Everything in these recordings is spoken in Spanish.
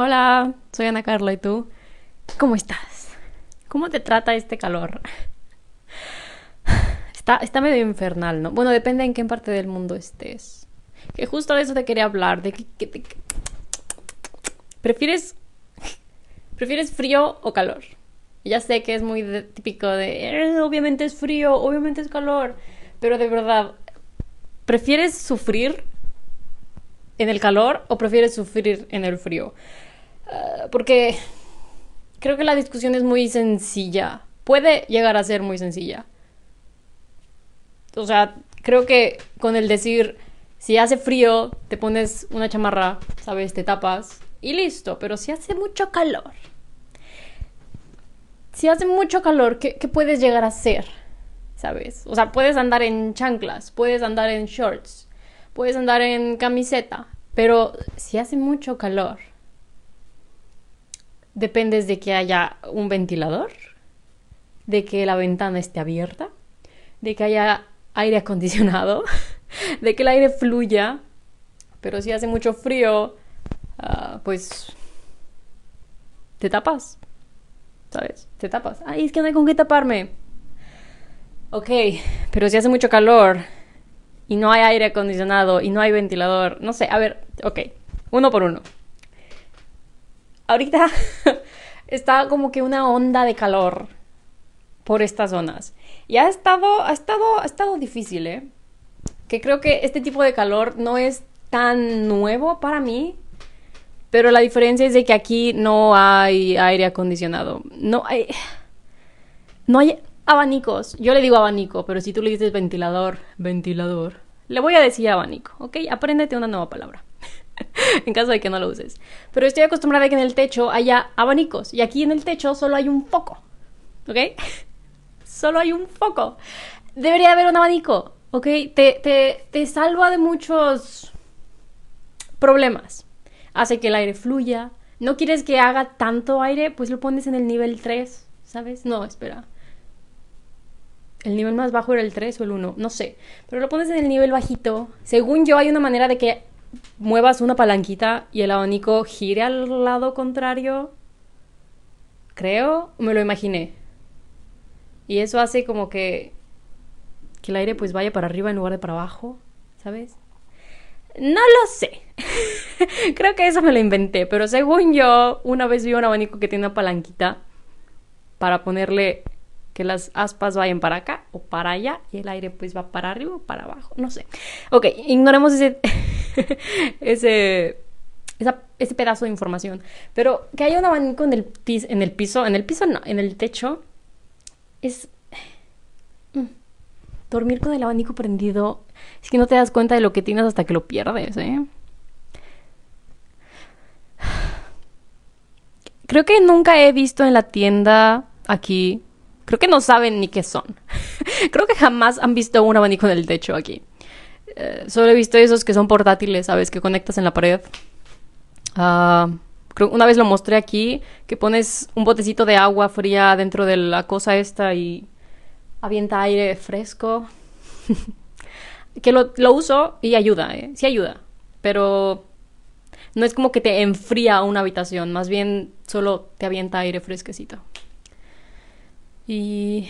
Hola, soy Ana Carla y tú. ¿Cómo estás? ¿Cómo te trata este calor? Está, está medio infernal, ¿no? Bueno, depende en qué parte del mundo estés. Que justo de eso te quería hablar, de que, ¿Prefieres ¿Prefieres frío o calor? Ya sé que es muy típico de, eh, obviamente es frío, obviamente es calor, pero de verdad, ¿prefieres sufrir en el calor o prefieres sufrir en el frío? Ah, porque creo que la discusión es muy sencilla. Puede llegar a ser muy sencilla. O sea, creo que con el decir, si hace frío, te pones una chamarra, ¿sabes? Te tapas y listo. Pero si hace mucho calor, si hace mucho calor, ¿qué, ¿qué, puedes llegar a hacer? ¿Sabes? O sea, puedes andar en chanclas, puedes andar en shorts, puedes andar en camiseta, pero si hace mucho calor, dependes de que haya un ventilador, de que la ventana esté abierta, de que haya aire acondicionado, de que el aire fluya, pero si hace mucho frío, uh, pues te tapas, ¿sabes? Te tapas. Ay, es que no hay con qué taparme. Ok, pero si hace mucho calor y no hay aire acondicionado y no hay ventilador, no sé, a ver, ok, uno por uno ahorita está como que una onda de calor por estas zonas. Y ha estado, ha estado, ha estado difícil, ¿eh? Que creo que este tipo de calor no es tan nuevo para mí, pero la diferencia es de que aquí no hay aire acondicionado. No hay. No hay abanicos. Yo le digo abanico, pero si tú le dices ventilador, ventilador, le voy a decir abanico, ¿ok? Apréndete una nueva palabra. en caso de que no lo uses. Pero estoy acostumbrada a que en el techo haya abanicos y aquí en el techo solo hay un foco. ¿Ok? solo hay un foco. Debería haber un abanico. ¿Ok? Te, te, te salva de muchos problemas. Hace que el aire fluya. No quieres que haga tanto aire, pues lo pones en el nivel 3, ¿sabes? No, espera. El nivel más bajo era el 3 o el 1, no sé. Pero lo pones en el nivel bajito. Según yo, hay una manera de que muevas una palanquita y el abanico gire al lado contrario. Creo, me lo imaginé. Y eso hace como que que el aire pues vaya para arriba en lugar de para abajo, ¿sabes? No lo sé. Creo que eso me lo inventé, pero según yo, una vez vi un abanico que tiene una palanquita para ponerle que las aspas vayan para acá o para allá y el aire pues va para arriba o para abajo, no sé. Ok, ignoremos ese, ese, ese pedazo de información. Pero que haya un abanico en el, en el piso, en el piso no, en el techo, es... Mm, dormir con el abanico prendido es que no te das cuenta de lo que tienes hasta que lo pierdes, ¿eh? Creo que nunca he visto en la tienda aquí Creo que no saben ni qué son. Creo que jamás han visto un abanico en el techo aquí. Eh, solo he visto esos que son portátiles, ¿sabes? Que conectas en la pared. Creo una vez lo mostré aquí, que pones un botecito de agua fría dentro de la cosa esta y avienta aire fresco. que lo, lo, uso y ayuda, ¿eh? Sí ayuda. Pero no es como que te enfría una habitación, más bien solo te avienta aire fresquecito. Y...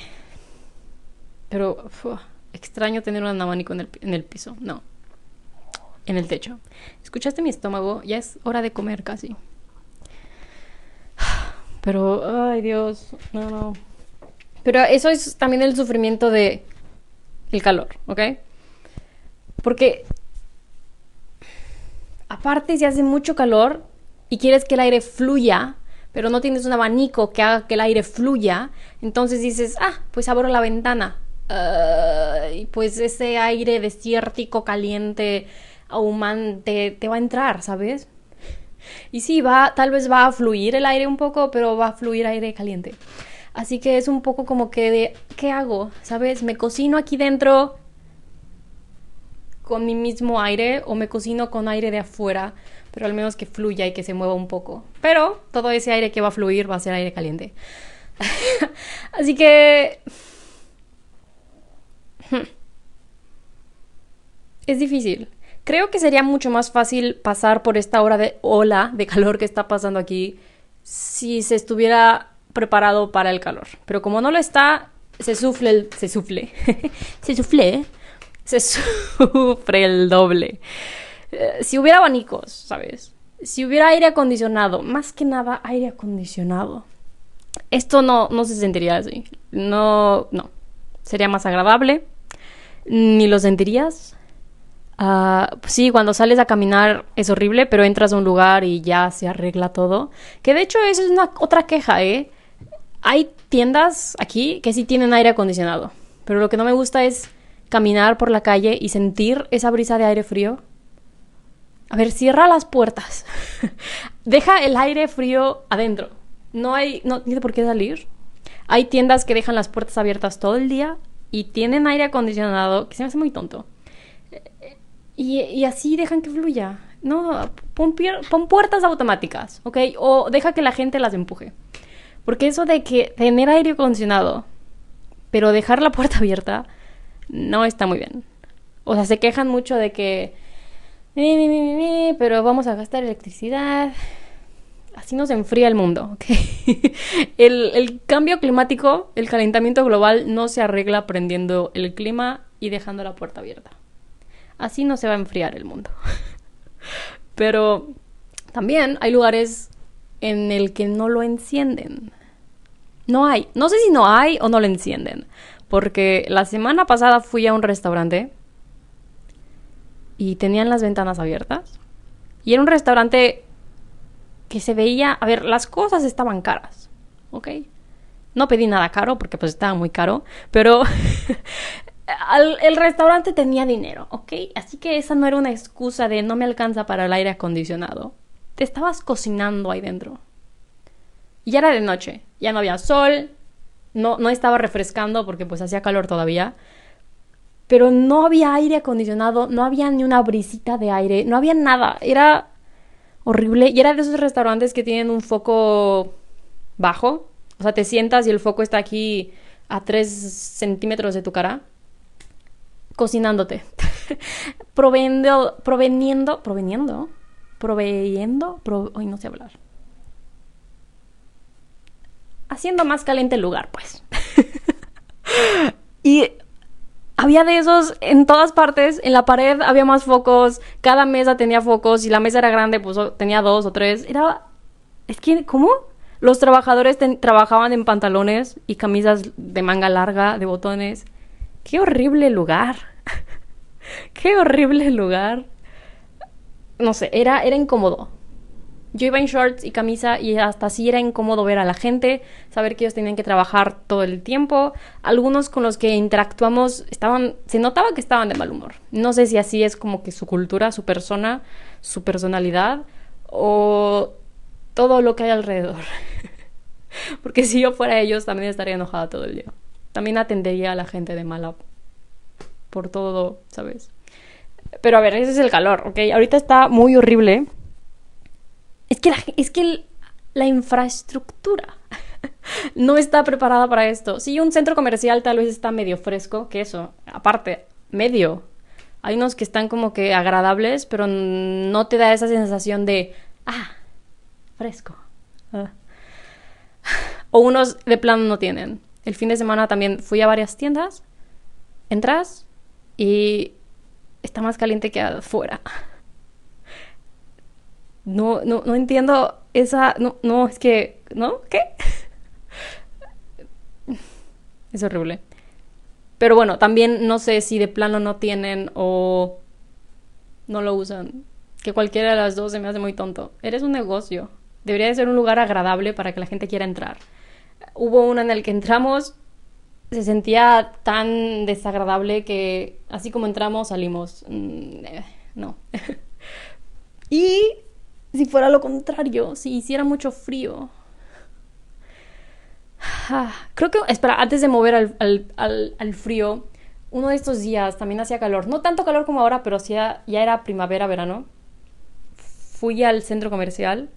Pero extraño tener un abanico en el, en el piso. No. En el techo. ¿Escuchaste mi estómago? Ya es hora de comer casi. Pero, ay Dios, no, no. Pero eso es también el sufrimiento de el calor, ¿ok? Porque aparte si hace mucho calor y quieres que el aire fluya, pero no tienes un abanico que haga que el aire fluya, entonces dices, ah, pues abro la ventana. y pues ese aire desértico, caliente, ahumante, te va a entrar, ¿sabes? Y sí, va, tal vez va a fluir el aire un poco, pero va a fluir aire caliente. Así que es un poco como que de, ¿qué hago? ¿Sabes? ¿Me cocino aquí dentro con mi mismo aire o me cocino con aire de afuera? pero al menos que fluya y que se mueva un poco. Pero todo ese aire que va a fluir va a ser aire caliente. Así que... Es difícil. Creo que sería mucho más fácil pasar por esta hora de ola de calor que está pasando aquí si se estuviera preparado para el calor. Pero como no lo está, se sufle el, se sufle. se sufle. Se sufre el doble. Eh, si hubiera abanicos, ¿sabes? Si hubiera aire acondicionado, más que nada aire acondicionado. Esto no, no se sentiría así. No, no. Sería más agradable. Ni lo sentirías. Ah, sí, cuando sales a caminar es horrible, pero entras a un lugar y ya se arregla todo. Que de hecho eso es una otra queja, ¿eh? Hay tiendas aquí que sí tienen aire acondicionado, pero lo que no me gusta es caminar por la calle y sentir esa brisa de aire frío. A ver, cierra las puertas. Deja el aire frío adentro. No hay, no tiene por qué salir. Hay tiendas que dejan las puertas abiertas todo el día y tienen aire acondicionado, que se me hace muy tonto. Y, así dejan que fluya. No, pon, puertas automáticas, ¿ok? O deja que la gente las empuje. Porque eso de que tener aire acondicionado, pero dejar la puerta abierta, no está muy bien. O sea, se quejan mucho de que, pero vamos a gastar electricidad. Así nos enfría el mundo, el, el cambio climático, el calentamiento global, no se arregla prendiendo el clima y dejando la puerta abierta. Así no se va a enfriar el mundo. Pero también hay lugares en el que no lo encienden. No hay. No sé si no hay o no lo encienden. Porque la semana pasada fui a un restaurante y tenían las ventanas abiertas. Y era un restaurante que se veía... A ver, las cosas estaban caras. ¿Ok? No pedí nada caro porque pues estaba muy caro. Pero el restaurante tenía dinero, ¿ok? Así que esa no era una excusa de no me alcanza para el aire acondicionado. Te estabas cocinando ahí dentro. Y ya era de noche, ya no había sol, no, no estaba refrescando porque pues hacía calor todavía. Pero no había aire acondicionado, no había ni una brisita de aire, no había nada. Era horrible. Y era de esos restaurantes que tienen un foco bajo. O sea, te sientas y el foco está aquí a 3 centímetros de tu cara cocinándote, proveniendo, proveniendo, proveniendo, proveyendo, hoy no sé hablar. Haciendo más caliente el lugar, pues. y había de esos en todas partes. En la pared había más focos. Cada mesa tenía focos. Y la mesa era grande, pues tenía dos o tres. Era. Es que, ¿cómo? Los trabajadores trabajaban en pantalones y camisas de manga larga, de botones. Qué horrible lugar. Qué horrible lugar. No sé, era, era incómodo. Yo iba en shorts y camisa y hasta así era incómodo ver a la gente, saber que ellos tenían que trabajar todo el tiempo. Algunos con los que interactuamos estaban, se notaba que estaban de mal humor. No sé si así es como que su cultura, su persona, su personalidad o todo lo que hay alrededor. Porque si yo fuera ellos también estaría enojada todo el día también atendería a la gente de mala por todo, ¿sabes? Pero a ver, ese es el calor, ¿ok? Ahorita está muy horrible. Es que la, infraestructura no está preparada para esto. Sí, un centro comercial tal vez está medio fresco, que eso, aparte, medio. Hay unos que están como que agradables, pero no te da esa sensación de, ah, fresco. Ah. O unos de plano no tienen. El fin de semana también fui a varias tiendas. Entras y está más caliente que afuera. No, no, no entiendo esa. No, no, es que. ¿No? ¿Qué? Es horrible. Pero bueno, también no sé si de plano no tienen o no lo usan. Que cualquiera de las dos se me hace muy tonto. Eres un negocio. Debería de ser un lugar agradable para que la gente quiera entrar hubo uno en el que entramos, se sentía tan desagradable que así como entramos salimos. Mm, eh, no. y si fuera lo contrario, si hiciera mucho frío. Creo que, espera, antes de mover al, al, frío, uno de estos días también hacía calor. No tanto calor como ahora, pero ya era primavera, verano. Fui al centro comercial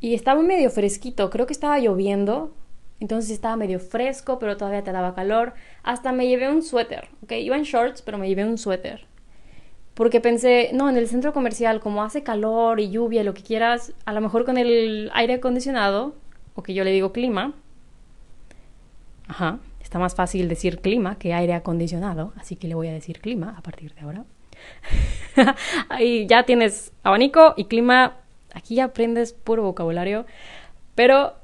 y estaba medio fresquito, creo que estaba lloviendo, entonces estaba medio fresco, pero todavía te daba calor. Hasta me llevé un suéter, ¿ok? Iba en shorts, pero me llevé un suéter. Porque pensé, no, en el centro comercial, como hace calor y lluvia lo que quieras, a lo mejor con el aire acondicionado, o que yo le digo clima, ajá, está más fácil decir clima que aire acondicionado, así que le voy a decir clima a partir de ahora. Ahí ya tienes abanico y clima, aquí ya aprendes puro vocabulario, pero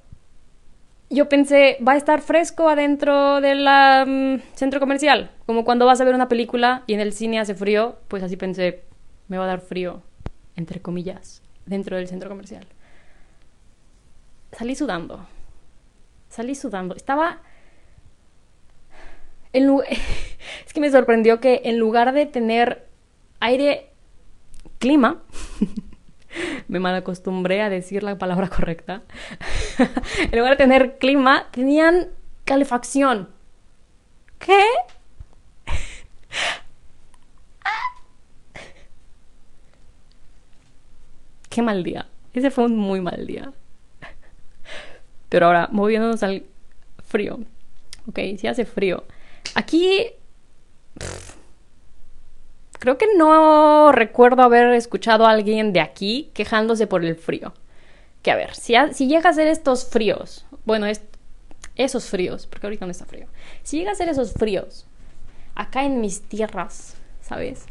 yo pensé, va a estar fresco adentro del mm, centro comercial, como cuando vas a ver una película y en el cine hace frío, pues así pensé, me va a dar frío, entre comillas, dentro del centro comercial. Salí sudando, salí sudando, estaba... es que me sorprendió que en lugar de tener aire, clima, me mal acostumbré a decir la palabra correcta. en lugar de tener clima, tenían calefacción. ¿Qué? Qué mal día. Ese fue un muy mal día. Pero ahora, moviéndonos al frío. Ok, si hace frío. Aquí Creo que no recuerdo haber escuchado a alguien de aquí quejándose por el frío. Que a ver, si, si llega a ser estos fríos, bueno, es, esos fríos, porque ahorita no está frío. Si llega a ser esos fríos, acá en mis tierras, ¿sabes?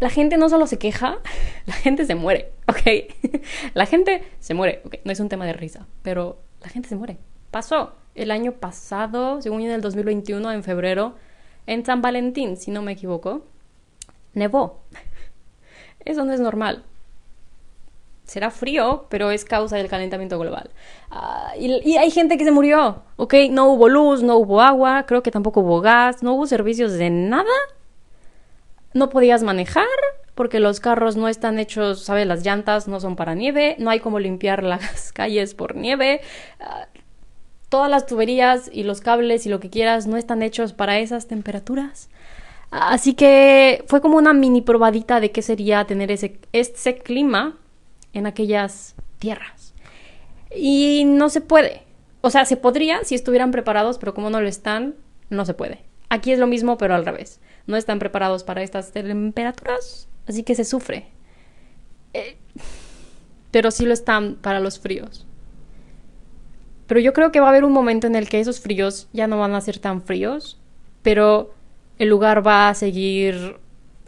La gente no solo se queja, la gente se muere, ¿ok? la gente se muere, ok, no es un tema de risa, pero la gente se muere. Pasó el año pasado, según en el 2021, en febrero, en San Valentín, si no me equivoco, nevó. Eso no es normal. Será frío, pero es causa del calentamiento global. Ah, y, hay gente que se murió, ¿ok? No hubo luz, no hubo agua, creo que tampoco hubo gas, no hubo servicios de nada. No podías manejar porque los carros no están hechos, ¿sabes? Las llantas no son para nieve, no hay como limpiar las calles por nieve. Ah, todas las tuberías y los cables y lo que quieras no están hechos para esas temperaturas. Así que fue como una mini probadita de qué sería tener ese, ese clima en aquellas tierras. Y no se puede. O sea, se podría si estuvieran preparados, pero como no lo están, no se puede. Aquí es lo mismo, pero al revés. No están preparados para estas temperaturas, así que se sufre. Eh, pero sí lo están para los fríos. Pero yo creo que va a haber un momento en el que esos fríos ya no van a ser tan fríos, pero el lugar va a seguir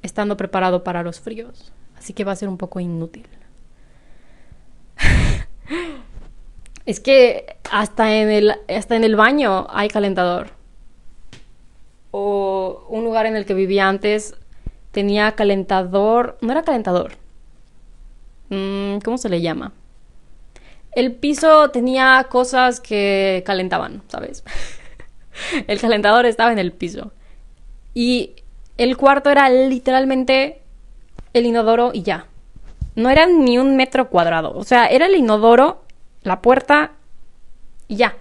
estando preparado para los fríos. Así que va a ser un poco inútil. es que hasta en, el, hasta en el baño hay calentador. O un lugar en el que vivía antes tenía calentador. No era calentador. Mm, ¿Cómo se le llama? El piso tenía cosas que calentaban, ¿sabes? el calentador estaba en el piso. Y el cuarto era literalmente el inodoro y ya. No era ni un metro cuadrado. O sea, era el inodoro, la puerta y ya.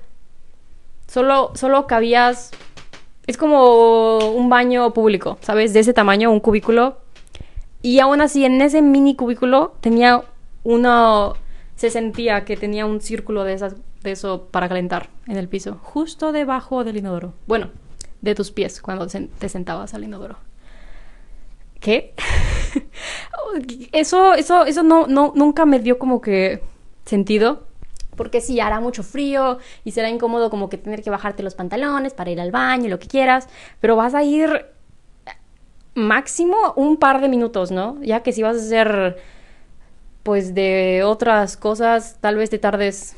Solo, solo cabías. Es como un baño público, ¿sabes? De ese tamaño, un cubículo. Y aún así, en ese mini cubículo tenía uno se sentía que tenía un círculo de, esas, de eso para calentar en el piso, justo debajo del inodoro. Bueno, de tus pies cuando te sentabas al inodoro. ¿Qué? eso, eso, eso no, no, nunca me dio como que sentido. Porque sí, hará mucho frío y será incómodo como que tener que bajarte los pantalones para ir al baño y lo que quieras. Pero vas a ir máximo un par de minutos, ¿no? Ya que si vas a hacer pues de otras cosas tal vez te tardes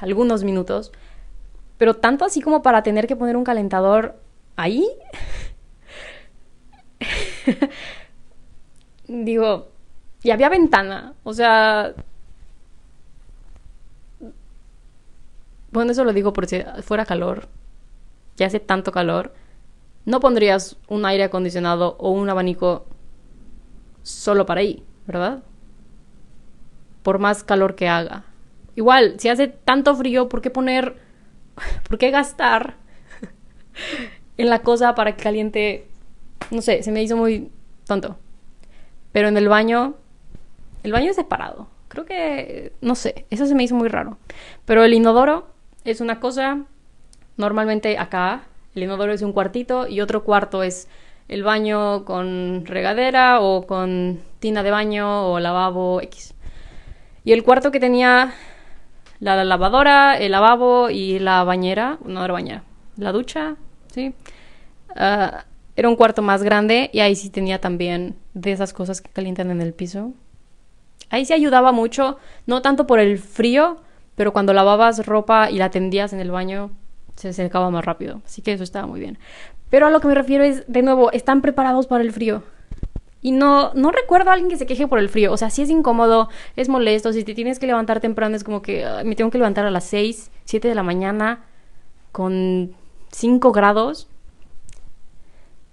algunos minutos, pero tanto así como para tener que poner un calentador ahí. Digo, y había ventana, o sea... Bueno, eso lo digo por si fuera calor, ya hace tanto calor, no pondrías un aire acondicionado o un abanico solo para ahí, ¿verdad? Por más calor que haga. Igual, si hace tanto frío, ¿por qué poner, por qué gastar en la cosa para que caliente? No sé, se me hizo muy tonto. Pero en el baño, el baño es separado. Creo que, no sé, eso se me hizo muy raro. Pero el inodoro es una cosa, normalmente acá, el inodoro es un cuartito y otro cuarto es el baño con regadera o con tina de baño o lavabo X. Y el cuarto que tenía la lavadora, el lavabo y la bañera, no era bañera, la ducha, ¿sí? Ah, era un cuarto más grande y ahí sí tenía también de esas cosas que calientan en el piso. Ahí sí ayudaba mucho, no tanto por el frío, pero cuando lavabas ropa y la tendías en el baño, se secaba más rápido. Así que eso estaba muy bien. Pero a lo que me refiero es, de nuevo, están preparados para el frío. Y no, no recuerdo a alguien que se queje por el frío. O sea, si es incómodo, es molesto. Si te tienes que levantar temprano, es como que me tengo que levantar a las 6, 7 de la mañana con 5 grados.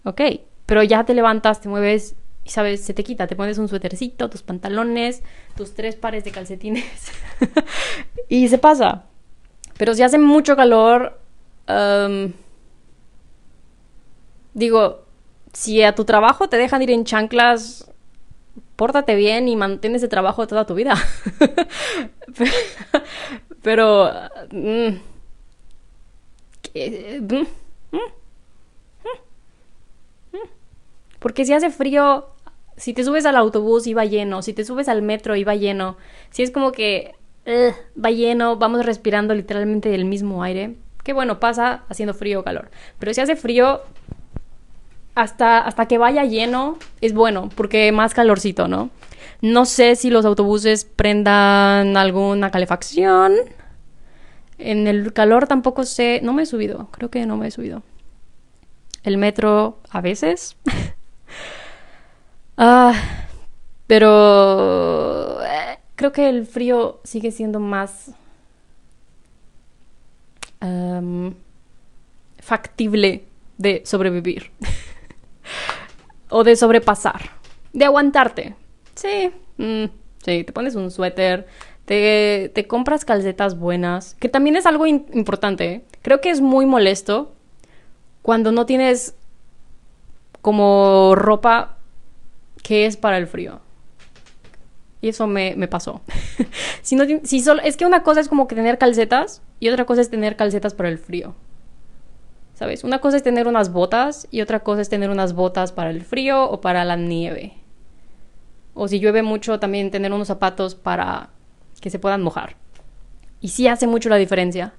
Ok, pero ya te levantas, te mueves y sabes, se te quita. Te pones un suétercito, tus pantalones, tus tres pares de calcetines y se pasa. Pero si hace mucho calor, digo, si a tu trabajo te dejan ir en chanclas, pórtate bien y mantén ese trabajo toda tu vida. pero... Mm, mm, mm, porque si hace frío, si te subes al autobús va lleno, si te subes al metro va lleno, si es como que va lleno, vamos respirando literalmente el mismo aire, que bueno, pasa haciendo frío o calor. Pero si hace frío, hasta, hasta que vaya lleno, es bueno, porque más calorcito, ¿no? No sé si los autobuses prendan alguna calefacción. En el calor tampoco sé, no me he subido, creo que no me he subido. El metro a veces. ah, pero eh, creo que el frío sigue siendo más factible de sobrevivir o de sobrepasar, de aguantarte. Sí, mm, sí, te pones un suéter, te, compras calcetas buenas, que también es algo importante. ¿eh? Creo que es muy molesto cuando no tienes como ropa que es para el frío. Y eso me, me pasó. si no, si solo, es que una cosa es como que tener calcetas y otra cosa es tener calcetas para el frío. ¿Sabes? Una cosa es tener unas botas y otra cosa es tener unas botas para el frío o para la nieve. O si llueve mucho, también tener unos zapatos para que se puedan mojar. Y sí hace mucho la diferencia.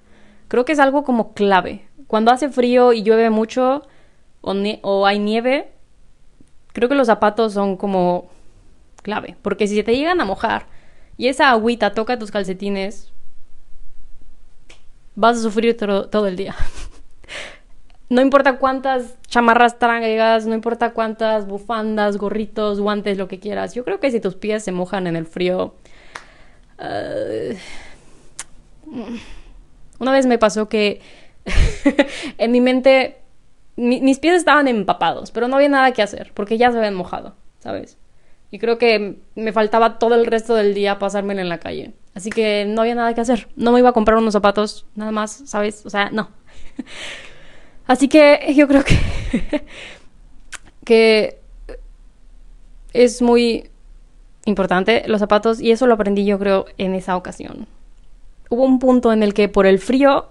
Creo que es algo como clave. Cuando hace frío y llueve mucho o, hay nieve, creo que los zapatos son como clave. Porque si te llegan a mojar y esa agüita toca tus calcetines, vas a sufrir todo el día. no importa cuántas chamarras traigas, no importa cuántas bufandas, gorritos, guantes, lo que quieras. Yo creo que si tus pies se mojan en el frío... Uh, una vez me pasó que en mi mente mis pies estaban empapados, pero no había nada que hacer porque ya se habían mojado, ¿sabes? Y creo que me faltaba todo el resto del día pasármelo en la calle. Así que no había nada que hacer. No me iba a comprar unos zapatos, nada más, ¿sabes? O sea, no. Así que yo creo que, que es muy importante los zapatos y eso lo aprendí yo creo en esa ocasión. Hubo un punto en el que por el frío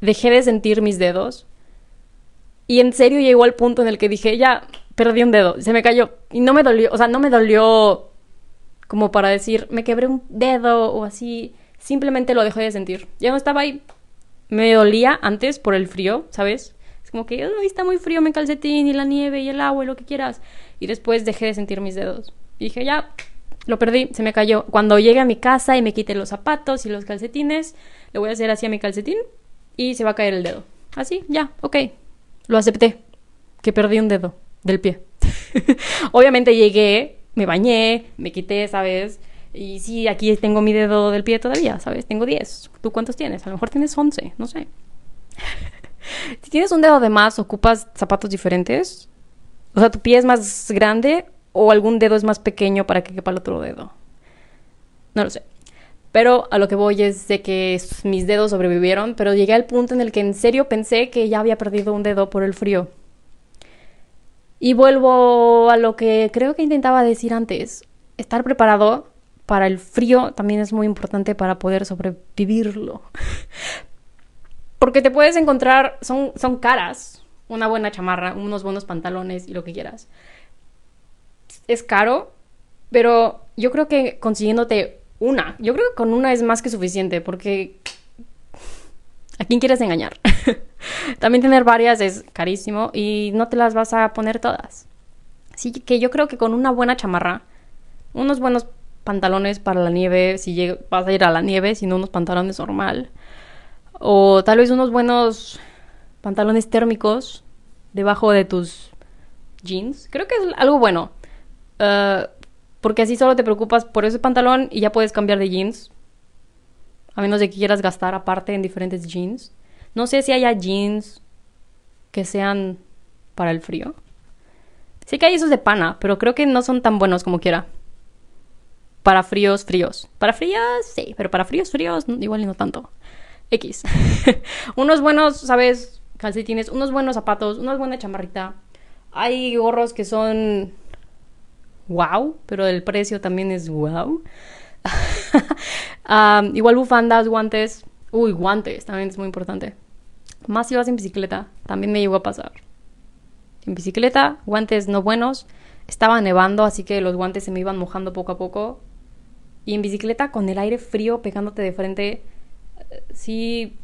dejé de sentir mis dedos y en serio llegó al punto en el que dije, ya, perdí un dedo, se me cayó y no me dolió, o sea, no me dolió como para decir, me quebré un dedo o así, simplemente lo dejé de sentir. Ya no estaba ahí, me dolía antes por el frío, ¿sabes? Es como que, Ay, está muy frío mi calcetín y la nieve y el agua y lo que quieras. Y después dejé de sentir mis dedos. Y dije, ya, lo perdí, se me cayó. Cuando llegue a mi casa y me quite los zapatos y los calcetines, le voy a hacer así a mi calcetín y se va a caer el dedo. Así, ya, ok. Lo acepté. Que perdí un dedo del pie. Obviamente llegué, me bañé, me quité, ¿sabes? Y sí, aquí tengo mi dedo del pie todavía, ¿sabes? Tengo 10. ¿Tú cuántos tienes? A lo mejor tienes 11, no sé. si tienes un dedo de más, ocupas zapatos diferentes. O sea, tu pie es más grande o algún dedo es más pequeño para que quepa el otro dedo. No lo sé. Pero a lo que voy es de que mis dedos sobrevivieron, pero llegué al punto en el que en serio pensé que ya había perdido un dedo por el frío. Y vuelvo a lo que creo que intentaba decir antes. Estar preparado para el frío también es muy importante para poder sobrevivirlo. Porque te puedes encontrar, son, son caras, una buena chamarra, unos buenos pantalones y lo que quieras. Es caro, pero yo creo que consiguiéndote una, yo creo que con una es más que suficiente porque ¿a quién quieres engañar? También tener varias es carísimo y no te las vas a poner todas. Así que yo creo que con una buena chamarra, unos buenos pantalones para la nieve, si vas a ir a la nieve, sino unos pantalones normal. O tal vez unos buenos pantalones térmicos debajo de tus jeans. Creo que es algo bueno. Uh, porque así solo te preocupas por ese pantalón y ya puedes cambiar de jeans. A menos de que quieras gastar aparte en diferentes jeans. No sé si haya jeans que sean para el frío. Sí que hay esos de pana, pero creo que no son tan buenos como quiera. Para fríos, fríos. Para fríos, sí, pero para fríos, fríos, igual y no tanto. X. unos buenos, ¿sabes? Calcetines, unos buenos zapatos, una buena chamarrita. Hay gorros que son wow, pero el precio también es wow. igual bufandas, guantes. Uy, guantes también es muy importante. Más si vas en bicicleta, también me llegó a pasar. En bicicleta, guantes no buenos. Estaba nevando, así que los guantes se me iban mojando poco a poco. Y en bicicleta, con el aire frío pegándote de frente, eh, sí.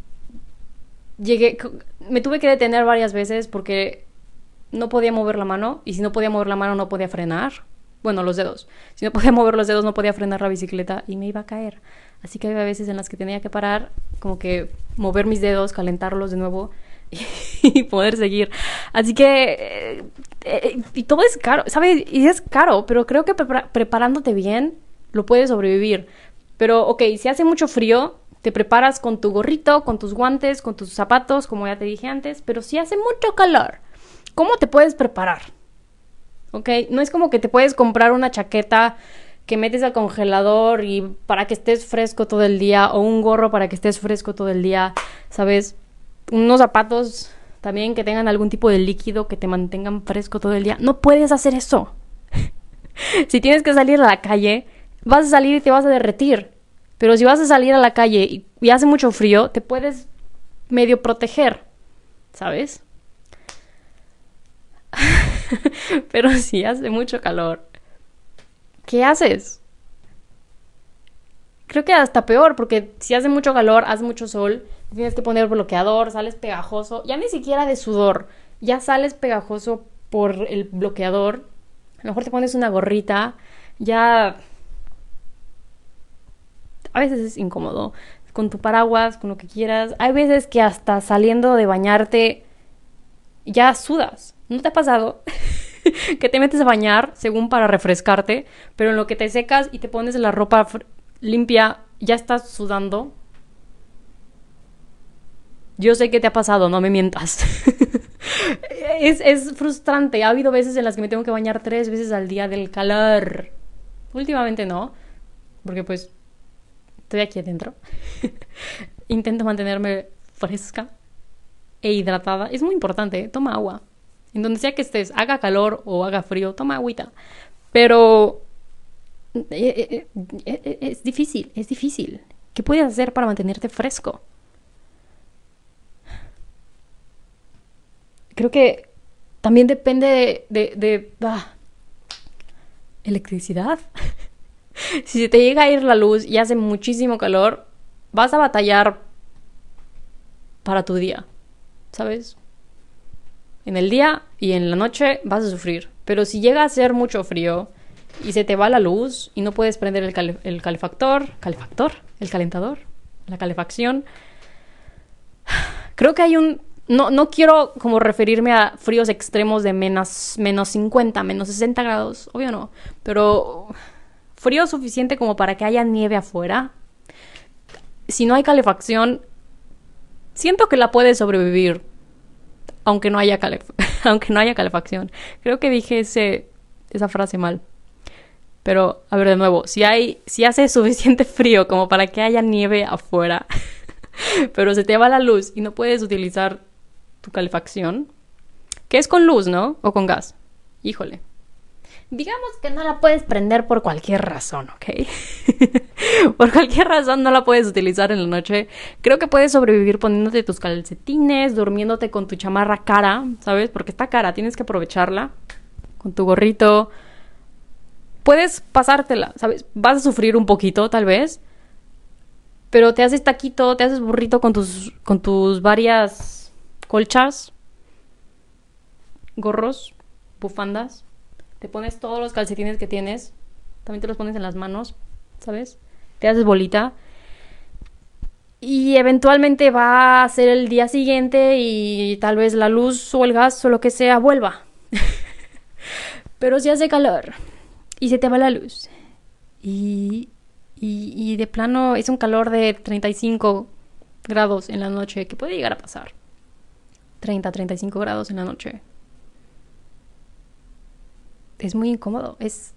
Llegué. Me tuve que detener varias veces porque no podía mover la mano. Y si no podía mover la mano, no podía frenar. Bueno, los dedos. Si no podía mover los dedos, no podía frenar la bicicleta y me iba a caer. Así que había veces en las que tenía que parar, como que mover mis dedos, calentarlos de nuevo y poder seguir. Así que... Eh, eh, y todo es caro, ¿sabes? Y es caro, pero creo que preparándote bien lo puedes sobrevivir. Pero, ok, si hace mucho frío, te preparas con tu gorrito, con tus guantes, con tus zapatos, como ya te dije antes, pero si hace mucho calor, ¿cómo te puedes preparar? ¿Ok? No es como que te puedes comprar una chaqueta que metes al congelador y para que estés fresco todo el día o un gorro para que estés fresco todo el día, ¿sabes? Unos zapatos también que tengan algún tipo de líquido que te mantengan fresco todo el día. No puedes hacer eso. si tienes que salir a la calle, vas a salir y te vas a derretir. Pero si vas a salir a la calle y, hace mucho frío, te puedes medio proteger, ¿sabes? Pero si hace mucho calor, ¿qué haces? Creo que hasta peor, porque si hace mucho calor, hace mucho sol, tienes que poner bloqueador, sales pegajoso, ya ni siquiera de sudor, ya sales pegajoso por el bloqueador. A lo mejor te pones una gorrita, ya a veces es incómodo. Con tu paraguas, con lo que quieras. Hay veces que hasta saliendo de bañarte ya sudas. ¿No te ha pasado? que te metes a bañar según para refrescarte, pero en lo que te secas y te pones la ropa limpia, ya estás sudando. Yo sé que te ha pasado, no me mientas. es, es frustrante. Ha habido veces en las que me tengo que bañar tres veces al día del calor. Últimamente no, porque pues estoy aquí adentro. Intento mantenerme fresca e hidratada. Es muy importante, ¿eh? toma agua. En donde sea que estés, haga calor o haga frío, toma agüita. Pero eh, eh, es difícil, es difícil. ¿Qué puedes hacer para mantenerte fresco? Creo que también depende de, de, ah, electricidad. si se te llega a ir la luz y hace muchísimo calor, vas a batallar para tu día, ¿sabes? En el día y en la noche vas a sufrir, pero si llega a hacer mucho frío y se te va la luz y no puedes prender el, el calefactor, calefactor, el calentador, la calefacción, creo que hay un no, no quiero como referirme a fríos extremos de menos, menos 50, menos 60 grados, obvio no, pero frío suficiente como para que haya nieve afuera. Si no hay calefacción, siento que la puedes sobrevivir, aunque no haya, calefacción. Creo que dije esa frase mal. Pero, a ver, de nuevo, si hay, si hace suficiente frío como para que haya nieve afuera, pero se te va la luz y no puedes utilizar tu calefacción, que es con luz, ¿no? O con gas. Híjole. Digamos que no la puedes prender por cualquier razón, ¿ok? por cualquier razón no la puedes utilizar en la noche. Creo que puedes sobrevivir poniéndote tus calcetines, durmiéndote con tu chamarra cara, ¿sabes? Porque está cara, tienes que aprovecharla. Con tu gorrito. Puedes pasártela, ¿sabes? Vas a sufrir un poquito, tal vez. Pero te haces taquito, te haces burrito con tus, con tus varias colchas, gorros, bufandas te pones todos los calcetines que tienes, también te los pones en las manos, ¿sabes? Te haces bolita. Y eventualmente va a ser el día siguiente y tal vez la luz o el gas o lo que sea vuelva. Pero si hace calor y se te va la luz y, y, y de plano es un calor de 35 grados en la noche que puede llegar a pasar. 30, 35 grados en la noche es muy incómodo. Es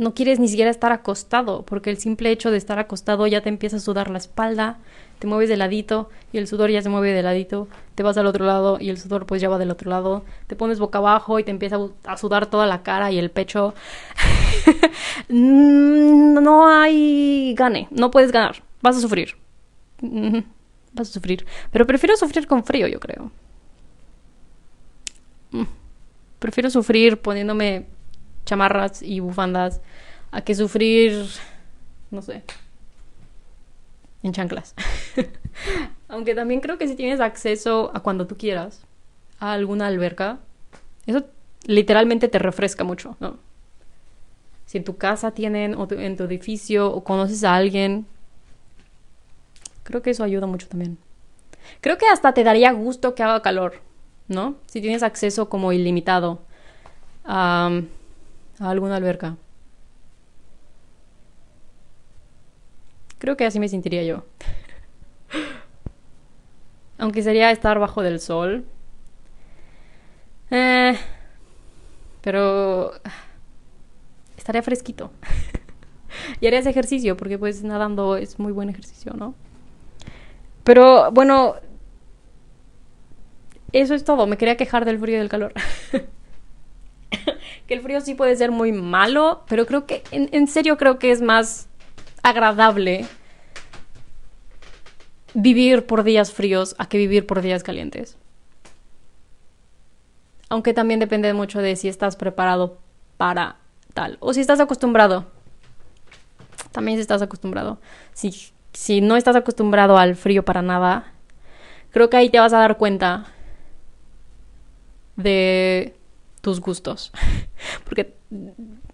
no quieres ni siquiera estar acostado, porque el simple hecho de estar acostado ya te empieza a sudar la espalda, te mueves de ladito y el sudor ya se mueve de ladito, te vas al otro lado y el sudor pues ya va del otro lado, te pones boca abajo y te empieza a sudar toda la cara y el pecho. no hay gane, no puedes ganar, vas a sufrir. Vas a sufrir, pero prefiero sufrir con frío, yo creo. Mm. Prefiero sufrir poniéndome chamarras y bufandas a que sufrir, no sé, en chanclas. Aunque también creo que si tienes acceso a cuando tú quieras a alguna alberca, eso literalmente te refresca mucho, ¿no? Si en tu casa tienen o en tu edificio o conoces a alguien, creo que eso ayuda mucho también. Creo que hasta te daría gusto que haga calor, ¿no? Si tienes acceso como ilimitado a a alguna alberca. Creo que así me sentiría yo. Aunque sería estar bajo del sol. Eh, pero estaría fresquito. y harías ejercicio, porque pues nadando es muy buen ejercicio, ¿no? Pero bueno, eso es todo. Me quería quejar del frío y del calor. que el frío sí puede ser muy malo, pero creo que, en, serio creo que es más agradable vivir por días fríos a que vivir por días calientes. Aunque también depende mucho de si estás preparado para tal o si estás acostumbrado. También si estás acostumbrado. Si, si no estás acostumbrado al frío para nada, creo que ahí te vas a dar cuenta de tus gustos. Porque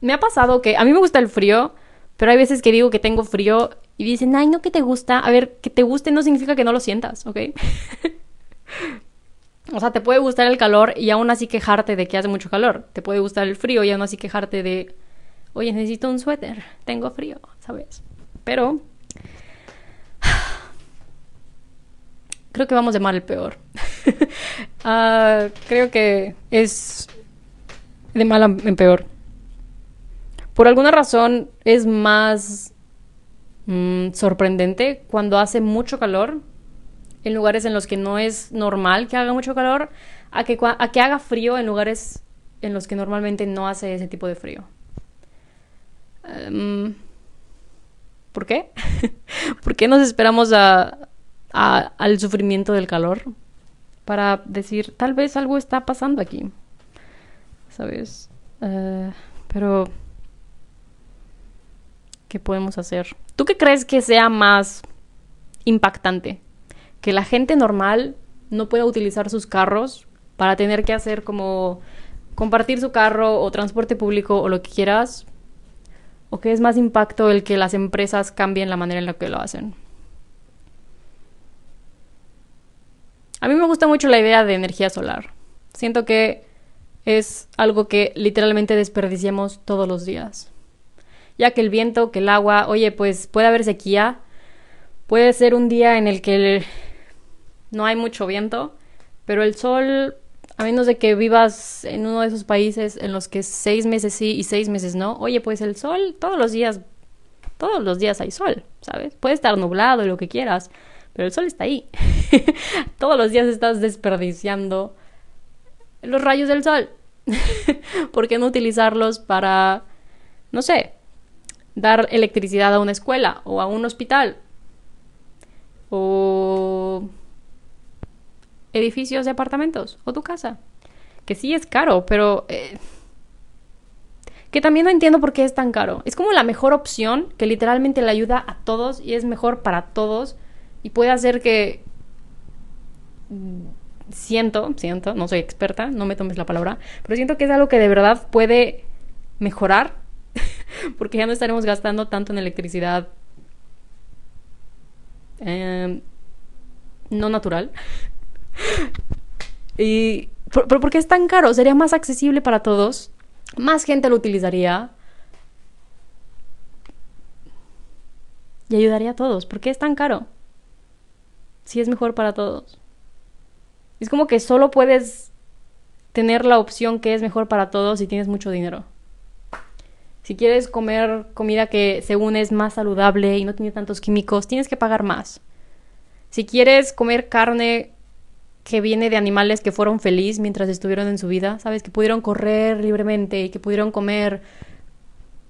me ha pasado que a mí me gusta el frío, pero hay veces que digo que tengo frío y dicen, ay, no que te gusta. A ver, que te guste no significa que no lo sientas, ¿ok? o sea, te puede gustar el calor y aún así quejarte de que hace mucho calor. Te puede gustar el frío y aún así quejarte de, oye, necesito un suéter, tengo frío, ¿sabes? Pero... Creo que vamos de mal el peor. Ah, creo que es de mal en peor. Por alguna razón es más mm, sorprendente cuando hace mucho calor en lugares en los que no es normal que haga mucho calor a que, a que haga frío en lugares en los que normalmente no hace ese tipo de frío. Em, ¿Por qué? ¿Por qué nos esperamos al sufrimiento del calor para decir, tal vez algo está pasando aquí? ¿Sabes? Eh, pero, ¿qué podemos hacer? ¿Tú qué crees que sea más impactante? Que la gente normal no pueda utilizar sus carros para tener que hacer como compartir su carro o transporte público o lo que quieras. ¿O qué es más impacto el que las empresas cambien la manera en la que lo hacen? A mí me gusta mucho la idea de energía solar. Siento que es algo que literalmente desperdiciamos todos los días. Ya que el viento, que el agua, oye, pues puede haber sequía, puede ser un día en el que no hay mucho viento, pero el sol, a menos de que vivas en uno de esos países en los que seis meses sí y seis meses no, oye, pues el sol todos los días, todos los días hay sol, ¿sabes? Puede estar nublado y lo que quieras, pero el sol está ahí. todos los días estás desperdiciando los rayos del sol. ¿Por qué no utilizarlos para, no sé, dar electricidad a una escuela o a un hospital? O edificios de apartamentos o tu casa. Que sí es caro, pero... Eh, que también no entiendo por qué es tan caro. Es como la mejor opción que literalmente le ayuda a todos y es mejor para todos y puede hacer que... Siento, siento, no soy experta, no me tomes la palabra, pero siento que es algo que de verdad puede mejorar porque ya no estaremos gastando tanto en electricidad eh, no natural. y ¿Pero por qué es tan caro? Sería más accesible para todos. Más gente lo utilizaría. Y ayudaría a todos. ¿Por qué es tan caro? Si es mejor para todos. Es como que solo puedes tener la opción que es mejor para todos si tienes mucho dinero. Si quieres comer comida que según es más saludable y no tiene tantos químicos, tienes que pagar más. Si quieres comer carne que viene de animales que fueron felices mientras estuvieron en su vida, ¿sabes? Que pudieron correr libremente y que pudieron comer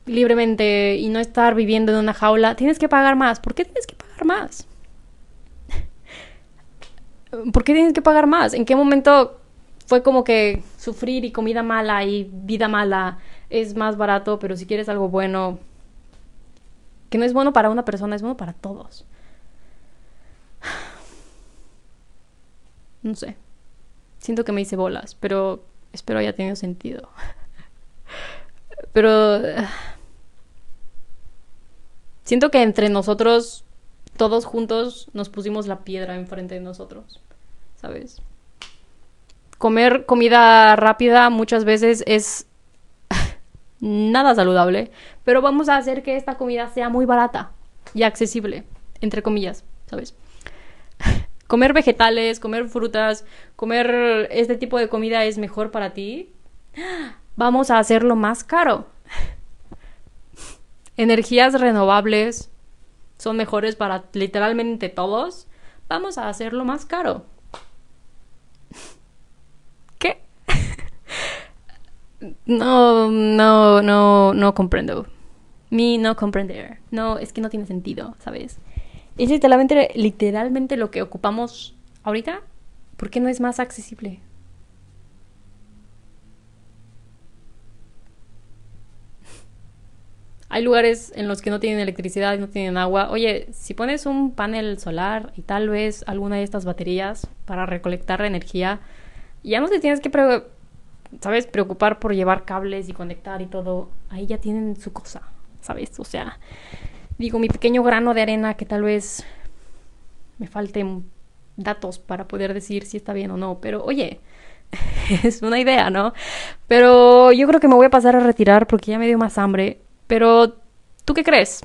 libremente y no estar viviendo en una jaula, tienes que pagar más. ¿Por qué tienes que pagar más? ¿Por qué tienes que pagar más? ¿En qué momento fue como que sufrir y comida mala y vida mala es más barato, pero si quieres algo bueno, que no es bueno para una persona, es bueno para todos? No sé. Siento que me hice bolas, pero espero haya tenido sentido. pero... Siento que entre nosotros, todos juntos, nos pusimos la piedra enfrente de nosotros. ¿Sabes? Comer comida rápida muchas veces es nada saludable, pero vamos a hacer que esta comida sea muy barata y accesible, entre comillas, ¿sabes? comer vegetales, comer frutas, comer este tipo de comida es mejor para ti, vamos a hacerlo más caro. Energías renovables son mejores para literalmente todos, vamos a hacerlo más caro. ¿Qué? No, no, no, no comprendo. Mi no comprender. No, es que no tiene sentido, ¿sabes? Es literalmente, literalmente lo que ocupamos ahorita. ¿Por qué no es más accesible? Hay lugares en los que no tienen electricidad no tienen agua. Oye, si pones un panel solar y tal vez alguna de estas baterías para recolectar energía, ya no te tienes que, ¿sabes? Preocupar por llevar cables y conectar y todo. Ahí ya tienen su cosa, ¿sabes? O sea, digo, mi pequeño grano de arena que tal vez me falten datos para poder decir si está bien o no, pero oye, es una idea, ¿no? Pero yo creo que me voy a pasar a retirar porque ya me dio más hambre, pero ¿tú qué crees?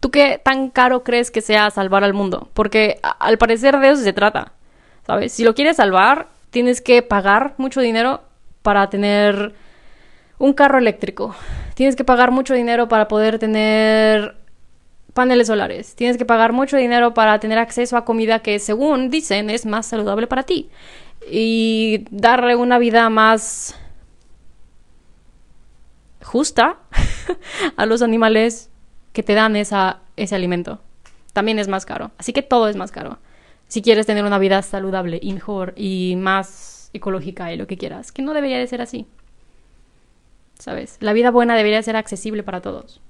¿Tú qué tan caro crees que sea salvar al mundo? Porque al parecer de eso se trata, ¿sabes? Si lo quieres salvar, tienes que pagar mucho dinero para tener un carro eléctrico. Tienes que pagar mucho dinero para poder tener paneles solares. Tienes que pagar mucho dinero para tener acceso a comida que, según dicen, es más saludable para ti. Y darle una vida más justa a los animales que te dan esa, ese alimento. También es más caro. Así que todo es más caro. Si quieres tener una vida saludable y mejor y más ecológica y lo que quieras, que no debería de ser así. ¿sabes? La vida buena debería ser accesible para todos.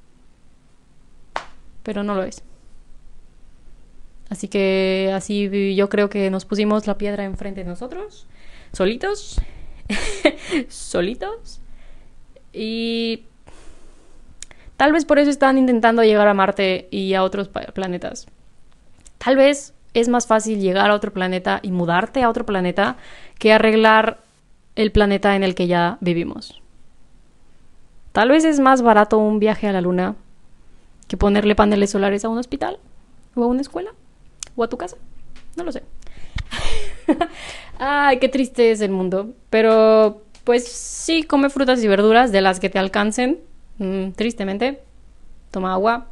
Pero no lo es. Así que así yo creo que nos pusimos la piedra enfrente de nosotros, solitos, solitos. Y tal vez por eso están intentando llegar a Marte y a otros planetas. Tal vez es más fácil llegar a otro planeta y mudarte a otro planeta que arreglar el planeta en el que ya vivimos. Tal vez es más barato un viaje a la luna que ponerle paneles solares a un hospital o a una escuela o a tu casa. No lo sé. Ay, qué triste es el mundo. Pero pues sí, come frutas y verduras de las que te alcancen. Mm, tristemente. Toma agua.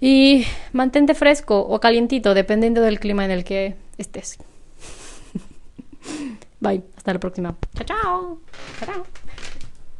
Y mantente fresco o calientito, dependiendo del clima en el que estés. Bye, hasta la próxima. Chao, chao. Chao.